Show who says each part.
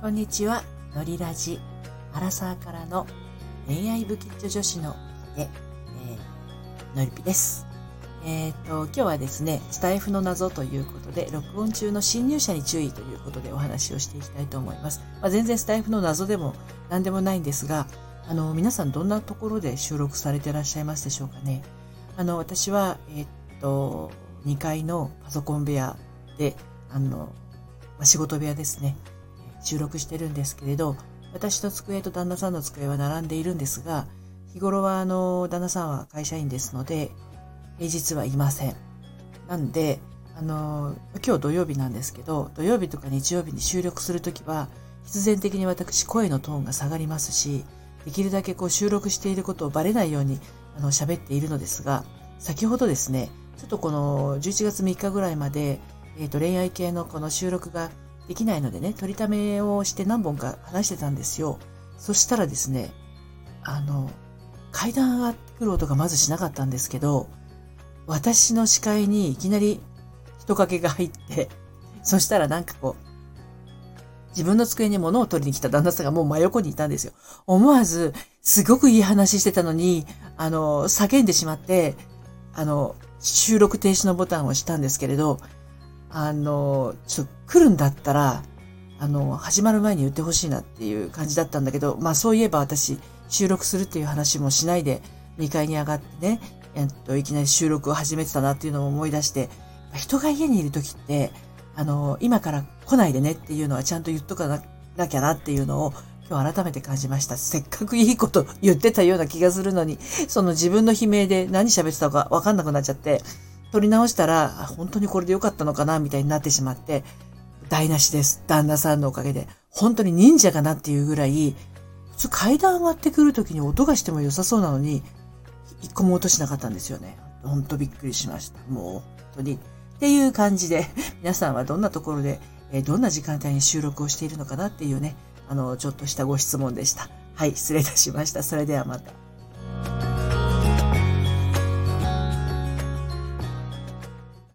Speaker 1: こんにちは、のりラジ、アラサーからの恋愛不吉祥女子ので、えー、のりぴです。えっ、と、今日はですね、スタイフの謎ということで、録音中の侵入者に注意ということでお話をしていきたいと思います。まあ、全然スタイフの謎でも何でもないんですが、あの、皆さんどんなところで収録されていらっしゃいますでしょうかね。あの、私は、えっ、と、2階のパソコン部屋で、あの、まあ、仕事部屋ですね。収録してるんですけれど、私の机と旦那さんの机は並んでいるんですが、日頃はあの、旦那さんは会社員ですので、平日はいません。なんで、あの、今日土曜日なんですけど、土曜日とか日曜日に収録するときは、必然的に私声のトーンが下がりますし、できるだけこう収録していることをバレないようにあの喋っているのですが、先ほどですね、ちょっとこの11月3日ぐらいまで、え、ー、と恋愛系のこの収録ができないのでね、取りためをして何本か話してたんですよ。そしたらですね、あの、階段上がってくる音がまずしなかったんですけど、私の視界にいきなり人影が入って、そしたらなんかこう、自分の机に物を取りに来た旦那さんがもう真横にいたんですよ。思わず、すごくいい話してたのに、あの、叫んでしまって、あの、収録停止のボタンを押したんですけれど、あの、ちょ、来るんだったら、あの、始まる前に言ってほしいなっていう感じだったんだけど、まあそういえば私、収録するっていう話もしないで、2階に上がってね、えっと、いきなり収録を始めてたなっていうのを思い出して、人が家にいる時って、あの、今から来ないでねっていうのはちゃんと言っとかなきゃなっていうのを今日改めて感じました。せっかくいいこと言ってたような気がするのに、その自分の悲鳴で何喋ってたかわかんなくなっちゃって、撮り直したら、本当にこれで良かったのかなみたいになってしまって、台無しです。旦那さんのおかげで。本当に忍者かなっていうぐらい、普通階段上がってくるときに音がしても良さそうなのに、一個も音しなかったんですよね。ほんとびっくりしました。もう、本当に。っていう感じで、皆さんはどんなところで、えどんな時間帯に収録をしているのかなっていうね、あの、ちょっとしたご質問でした。はい、失礼いたしました。それではまた。